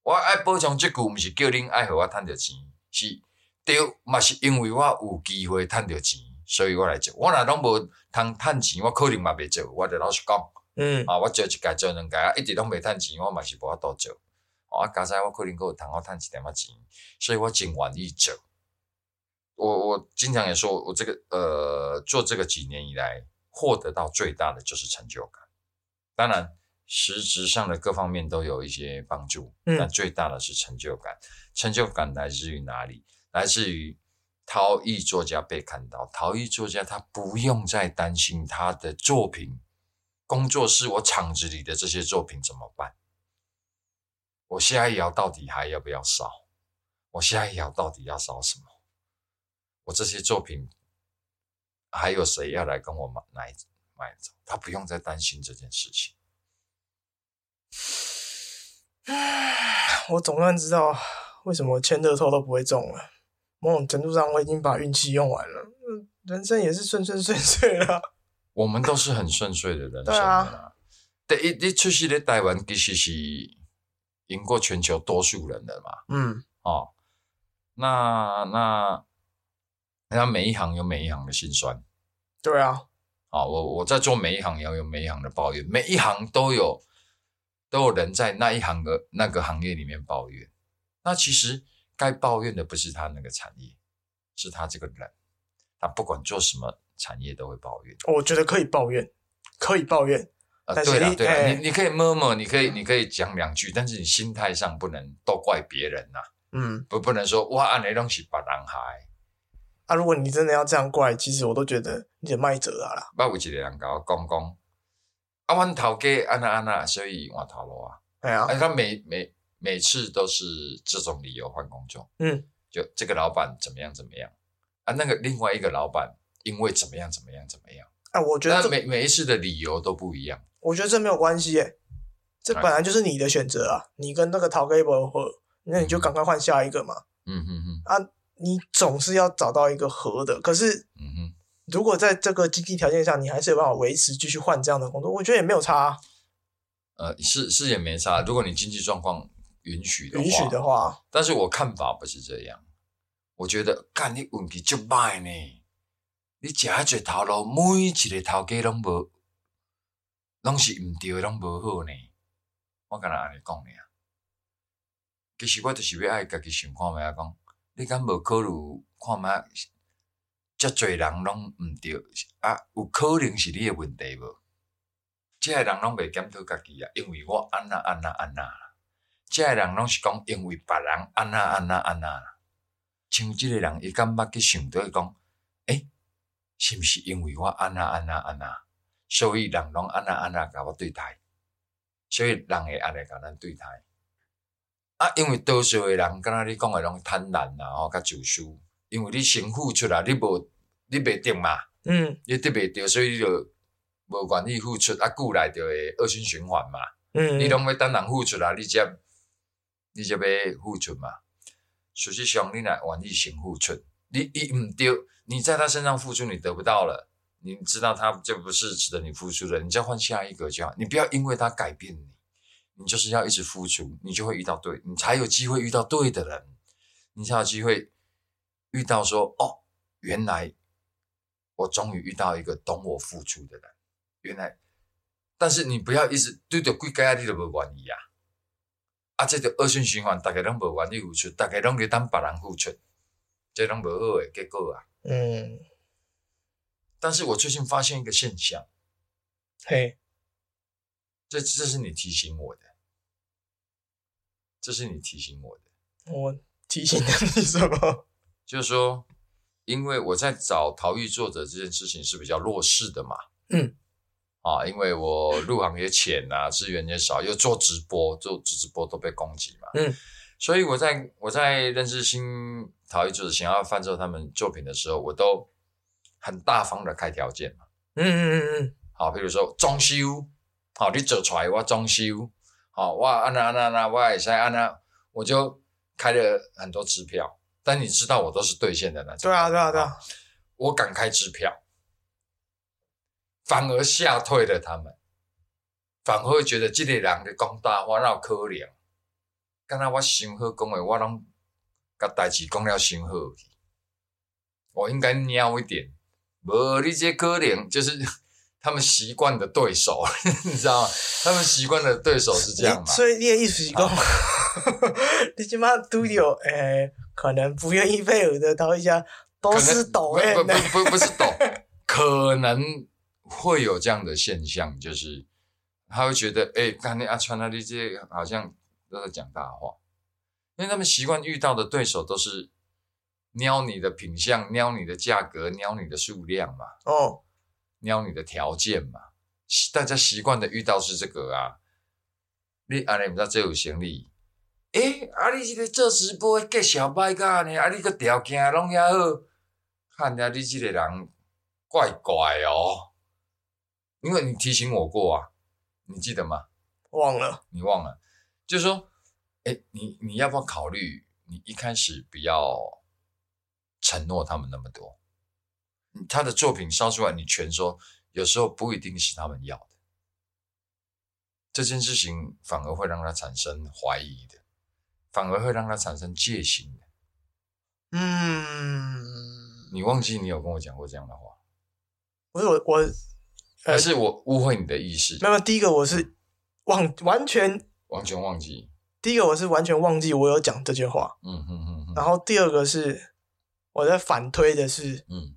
我爱补充即句，毋是叫恁爱互我趁着钱，是对，嘛是因为我有机会趁着钱，所以我来做。我若拢无通趁钱，我可能嘛袂做。我就老实讲，嗯，啊，我做一届做两届啊，一直拢袂趁钱，我嘛是无法度做。啊，加上我可能够通我趁一点仔钱，所以我真愿意做。我我经常也说，我这个呃做这个几年以来，获得到最大的就是成就感。当然，实质上的各方面都有一些帮助，但最大的是成就感。成就感来自于哪里？来自于陶艺作家被看到。陶艺作家他不用再担心他的作品，工作室我厂子里的这些作品怎么办？我下一窑到底还要不要烧？我下一窑到底要烧什么？我这些作品还有谁要来跟我买买买走？他不用再担心这件事情。我总算知道为什么签乐透都不会中了。某种程度上，我已经把运气用完了，人生也是顺顺遂遂了。我们都是很顺遂的人生啊。对一，你出席的台湾其实是赢过全球多数人的嘛。嗯。哦，那那。那每一行有每一行的辛酸，对啊，啊，我我在做每一行也要有每一行的抱怨，每一行都有都有人在那一行的那个行业里面抱怨。那其实该抱怨的不是他那个产业，是他这个人。他不管做什么产业都会抱怨。我觉得可以抱怨，可以抱怨。啊，对了对了，你你可以摸摸，你可以你可以讲两句，但是你心态上不能都怪别人呐。嗯，不不能说哇，安尼东西把人害。啊！如果你真的要这样怪，其实我都觉得你得卖折啊啦。捌有一个人甲我讲讲，啊，阮头家安那安那，所以换头路啊。哎呀，他每每每次都是这种理由换工作。嗯，就这个老板怎么样怎么样啊？那个另外一个老板因为怎么样怎么样怎么样？啊，我觉得每每一次的理由都不一样。我觉得这没有关系耶，这本来就是你的选择啊。你跟那个陶哥不合，那你就赶快换下一个嘛。嗯嗯嗯。啊。你总是要找到一个合的，可是，嗯哼，如果在这个经济条件下，你还是有办法维持继续换这样的工作，我觉得也没有差。呃，是是也没差，如果你经济状况允许的话允许的话，但是我看法不是这样。我觉得干你运气就歹呢，你食一撮头路，每一个头家拢无，拢是毋对，拢无好呢。我敢若安尼讲呢，其实我就是要爱家己想看觅啊讲。你敢无考虑看觅，遮侪人拢毋对啊？有可能是你诶问题无？遮个人拢袂检讨家己啊，因为我安那安那安那。遮个人拢是讲因为别人安那安那安那。像即个人，伊敢捌去想到讲，诶，是毋是因为我安那安那安那，所以人拢安那安那甲我对待，所以人会安尼甲咱对待。啊，因为多数诶人，敢若你讲诶拢贪婪啦，吼，甲自私。因为你先付出啦，你无你袂得嘛，嗯，你得袂着，所以你就无愿意付出，啊，久来就会恶性循环嘛。嗯，你拢要等人付出啦，你才你才要付出嘛。实际上你来愿意先付出，你一唔丢，你在他身上付出，你得不到了，你知道他就不是值得你付出的，你再换下一个就好。你不要因为他改变你，你就是要一直付出，你就会遇到对，你才有机会遇到对的人，你才有机会遇到说哦，原来我终于遇到一个懂我付出的人，原来，但是你不要一直对着贵家你都不愿意啊。啊，这个恶性循环，大家拢无愿意付出，大家拢去等别人付出，这拢无好的结果啊。嗯。但是我最近发现一个现象，嘿，这这是你提醒我的，这是你提醒我的。我提醒你什么？就是说，因为我在找逃狱作者这件事情是比较弱势的嘛。嗯。啊，因为我入行也浅呐，资源也少，又做直播，做直播都被攻击嘛。嗯，所以我在我在认识新陶艺者想要贩售他们作品的时候，我都很大方的开条件嘛。嗯嗯嗯嗯。好，比如说装修，好，你做出来我装修，好，我安那安那那我也在安那，我就开了很多支票，但你知道我都是兑现的那种。对啊对啊对啊，我敢开支票。反而吓退了他们，反而会觉得这个人的讲大话闹可怜。刚才我想好讲的，我拢甲代志讲了想好去。我应该喵一点，无你这可怜，就是他们习惯的对手，你知道吗？他们习惯的对手是这样嘛？所以你的意思是讲，你起码都有诶，可能不愿意配合的，到一家都是抖诶，不不不是抖，可能。会有这样的现象，就是他会觉得，哎，刚才阿川那里这些好像都在讲大话，因为他们习惯遇到的对手都是瞄你的品相、瞄你的价格、瞄你的数量嘛，哦，瞄你的条件嘛，大家习惯的遇到是这个啊。你阿你唔知这有行李，诶，啊你这个做直播介绍歹噶呢，啊你个条件拢也好，看下你这个人怪怪哦。因为你提醒我过啊，你记得吗？忘了，你忘了，就是说，哎，你你要不要考虑？你一开始不要承诺他们那么多，他的作品烧出来，你全说，有时候不一定是他们要的。这件事情反而会让他产生怀疑的，反而会让他产生戒心的。嗯，你忘记你有跟我讲过这样的话？不是我我。还是我误会你的意思？没有，第一个我是忘完全完全忘记。第一个我是完全忘记我有讲这句话。嗯嗯嗯。然后第二个是我在反推的是，嗯，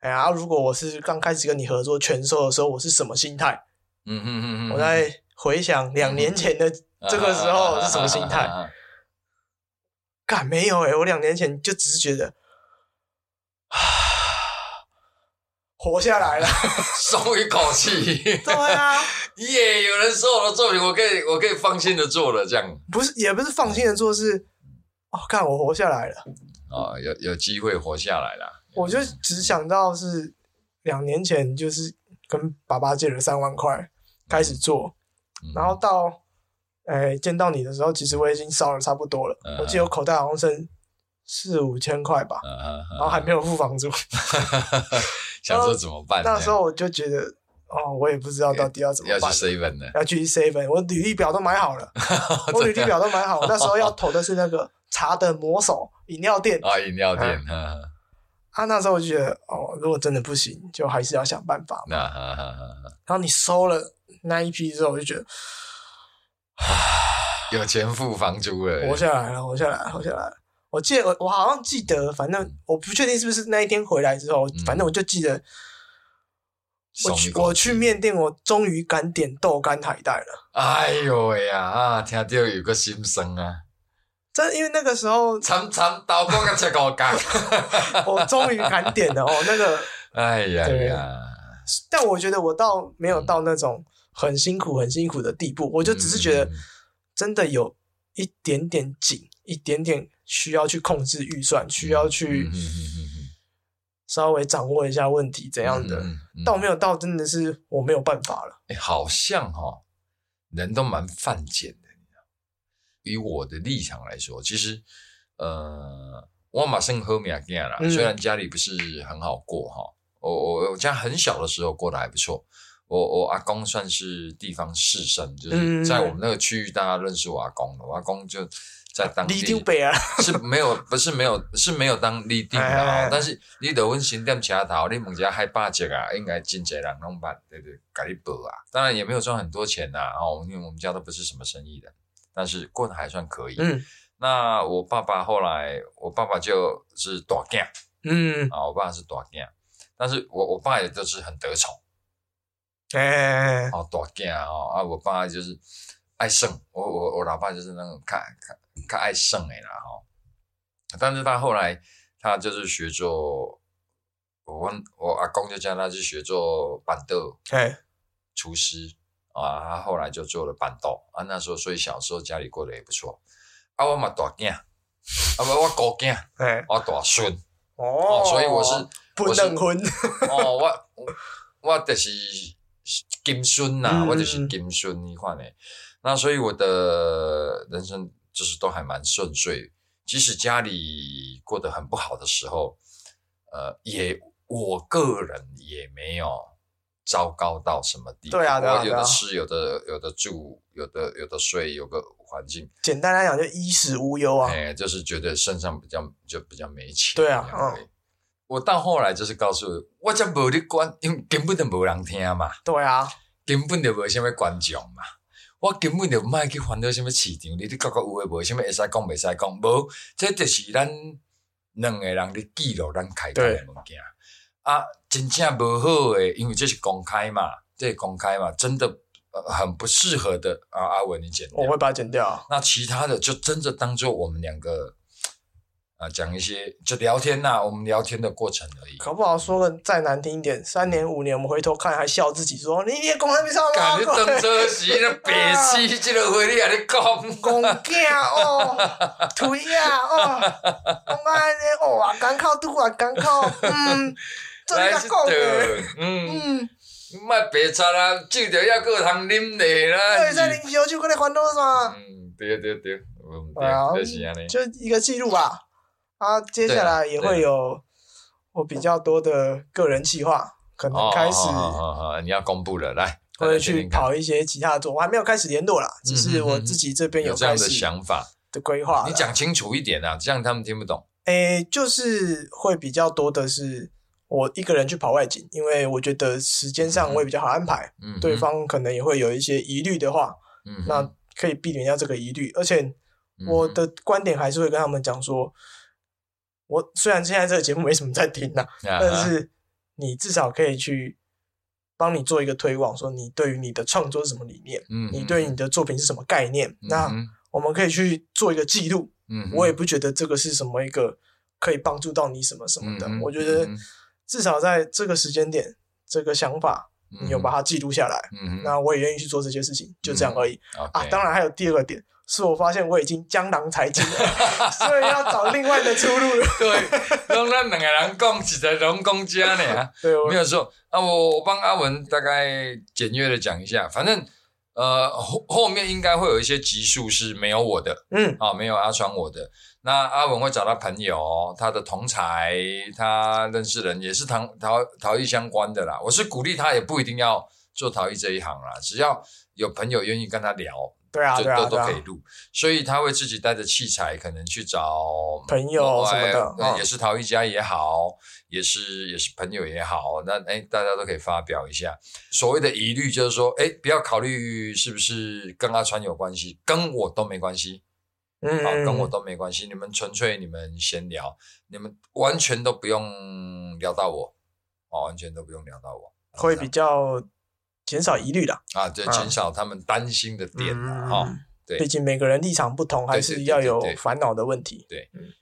哎呀，如果我是刚开始跟你合作全收的时候，我是什么心态？嗯嗯嗯嗯。我在回想两年前的这个时候是什么心态？干没有哎，我两年前就只是觉得。啊活下来了，松一口气。对啊，耶！有人说我的作品，我可以，我可以放心的做了。这样不是，也不是放心的做，是哦，看我活下来了。啊，有有机会活下来了。我就只想到是两年前，就是跟爸爸借了三万块开始做，然后到哎见到你的时候，其实我已经烧了差不多了。我记得我口袋好像剩四五千块吧，然后还没有付房租。想说怎么办？那时候我就觉得，哦，我也不知道到底要怎么办。要去 seven 的，要去 seven。我履历表都买好了，我履历表都买好。那时候要投的是那个茶的魔手饮料店啊，饮料店。啊，那时候我就觉得，哦，如果真的不行，就还是要想办法。那然后你收了那一批之后，我就觉得，有钱付房租了，活下来了，活下来，活下来。我记得我我好像记得，反正我不确定是不是那一天回来之后，反正我就记得，我去我去面店，我终于敢点豆干海带了。哎呦喂呀啊，听到有个心声啊！真因为那个时候，长长刀光个切糕干，我终于敢点了哦。那个，哎呀呀！但我觉得我倒没有到那种很辛苦很辛苦的地步，我就只是觉得真的有一点点紧，一点点。需要去控制预算，需要去稍微掌握一下问题怎样的，到没有到真的是我没有办法了。哎，好像哈，人都蛮犯贱的。以我的立场来说，其实呃，我马上喝米亚吉亚啦。虽然家里不是很好过哈，我我我家很小的时候过得还不错。我我阿公算是地方士绅，就是在我们那个区域，大家认识我阿公的。我阿公就在当地是 没有，不是没有，是没有当立定的。但是你得问新店其他头，你问家害霸级啊，应该真济人弄办，对对，改你报啊。当然也没有赚很多钱呐，哦，因为我们家都不是什么生意的，但是过得还算可以。嗯，那我爸爸后来，我爸爸就是大囝，嗯，啊，我爸是大囝，但是我我爸也都是很得宠。哎，哦，大囝哦，啊，我爸就是爱胜，我我我老爸就是那种看看看爱胜的啦哈。但是他后来他就是学做，我我阿公就叫他去学做板豆，哎，厨师啊，他后来就做了板豆啊。那时候所以小时候家里过得也不错。啊，我嘛大囝，啊不我高囝，哎，我大孙，哦，所以我是不能婚，哦，我我就是。金孙呐，我就是金孙一块呢，那所以我的人生就是都还蛮顺遂，即使家里过得很不好的时候，呃，也我个人也没有糟糕到什么地步。对啊，我有的吃，有的有的住，有的有的睡，有个环境。简单来讲，就衣食无忧啊。哎，就是觉得身上比较就比较没钱。对啊，嗯。我到后来就是告诉我，这无你管，因为根本就无人听嘛。对啊，根本就无什么观众嘛。我根本就莫去烦恼什么市场，你你觉觉有诶无？什么会使讲未使讲？无，这就是咱两个人的记录，咱开讲诶物件。啊，真正无好诶，因为这是公开嘛，这公开嘛，真的很不适合的啊。阿文，你剪，我会把它剪掉。那其他的就真的当做我们两个。啊，讲一些就聊天呐，我们聊天的过程而已。搞不好说的再难听一点，三年五年，我们回头看还笑自己说，你也公开没上吗？感觉等这时那 憋气，这个话你还在讲，公囝哦，腿啊哦，公安的哦啊，刚考读啊，刚考，嗯，真个讲的，嗯，卖白茶啦，酒着还搁通啉的啦，对，再啉烧酒，搁咧烦恼啥？嗯，对对对，对，就是安尼，就一个记录吧。啊，接下来也会有我比较多的个人计划，可能开始你要公布了，来会去跑一些其他的，我还没有开始联络啦，只是我自己这边有这样的想法的规划。你讲清楚一点啊，这样他们听不懂。诶，就是会比较多的是我一个人去跑外景，因为我觉得时间上我也比较好安排。嗯，对方可能也会有一些疑虑的话，嗯，那可以避免掉这个疑虑。而且我的观点还是会跟他们讲说。我虽然现在这个节目没什么在听呐，但是你至少可以去帮你做一个推广，说你对于你的创作是什么理念，嗯，你对你的作品是什么概念，那我们可以去做一个记录，嗯，我也不觉得这个是什么一个可以帮助到你什么什么的，我觉得至少在这个时间点，这个想法你有把它记录下来，嗯，那我也愿意去做这些事情，就这样而已啊。当然还有第二个点。是我发现我已经江郎才尽了，所以要找另外的出路了。对，让咱两个人讲起来龙公家呢。对，没有错。啊，我我帮阿文大概简约的讲一下，反正呃后后面应该会有一些集数是没有我的，嗯，啊没有阿川我的。那阿文会找他朋友，他的同才，他认识人也是陶陶陶艺相关的啦。我是鼓励他，也不一定要做陶艺这一行啦，只要有朋友愿意跟他聊。对啊，对啊，都都可以录，所以他会自己带着器材，可能去找朋友什么的，也是陶艺家也好，也是也是朋友也好，那哎，大家都可以发表一下。所谓的疑虑就是说，哎，不要考虑是不是跟阿川有关系，跟我都没关系，嗯，好，跟我都没关系，你们纯粹你们闲聊，你们完全都不用聊到我，哦，完全都不用聊到我，会比较。减少疑虑的啊，对，减少他们担心的点啊，对，毕竟每个人立场不同，还是要有烦恼的问题。对，嗯，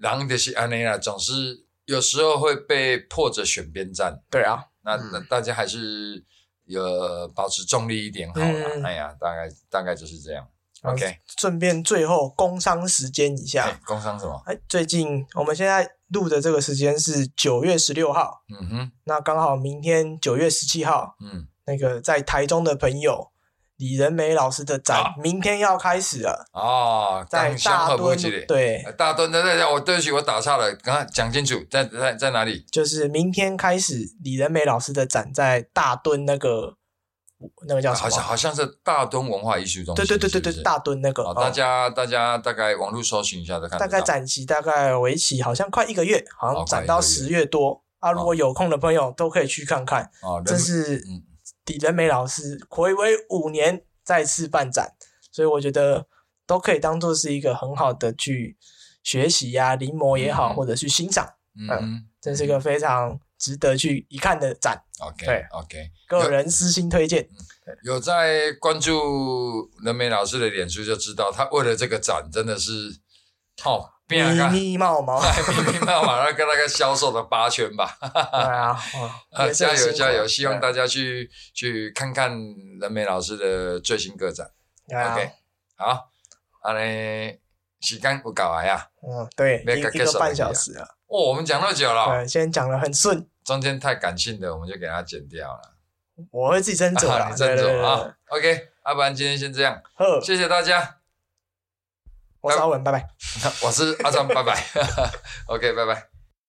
狼的是安内亚，总是有时候会被迫着选边站。对啊，那那大家还是有保持中立一点好了。哎呀，大概大概就是这样。OK，顺便最后工商时间一下，工商什么？哎，最近我们现在录的这个时间是九月十六号，嗯哼，那刚好明天九月十七号，嗯。那个在台中的朋友，李仁美老师的展明天要开始了哦，在大墩对大墩对对对，我对不起我打岔了，刚刚讲清楚，在在在哪里？就是明天开始李仁美老师的展在大墩那个那个叫什么？好像好像是大墩文化艺术中心。对对对对对，大墩那个，大家大家大概网络搜寻一下，再看。大概展期大概为期好像快一个月，好像展到十月多啊。如果有空的朋友都可以去看看。哦，这是。李仁美老师回违五年再次办展，所以我觉得都可以当做是一个很好的去学习呀，临摹也好，或者去欣赏，嗯，这是一个非常值得去一看的展。OK，对，OK，个人私心推荐。有在关注仁美老师的脸书就知道，他为了这个展真的是好。密密麻麻，密密冒冒，那跟那个销售的八圈吧。对啊，加油加油！希望大家去去看看人美老师的最新个展。OK，好，阿嘞时间不搞完呀？嗯，对，一个半小时了。哦，我们讲那么久了。对，先讲的很顺。中间太感性的，我们就给它剪掉了。我会自己斟酌了，斟酌啊。OK，要不然今天先这样。谢谢大家。我是阿文，拜拜。我是阿张，拜拜。OK，拜拜。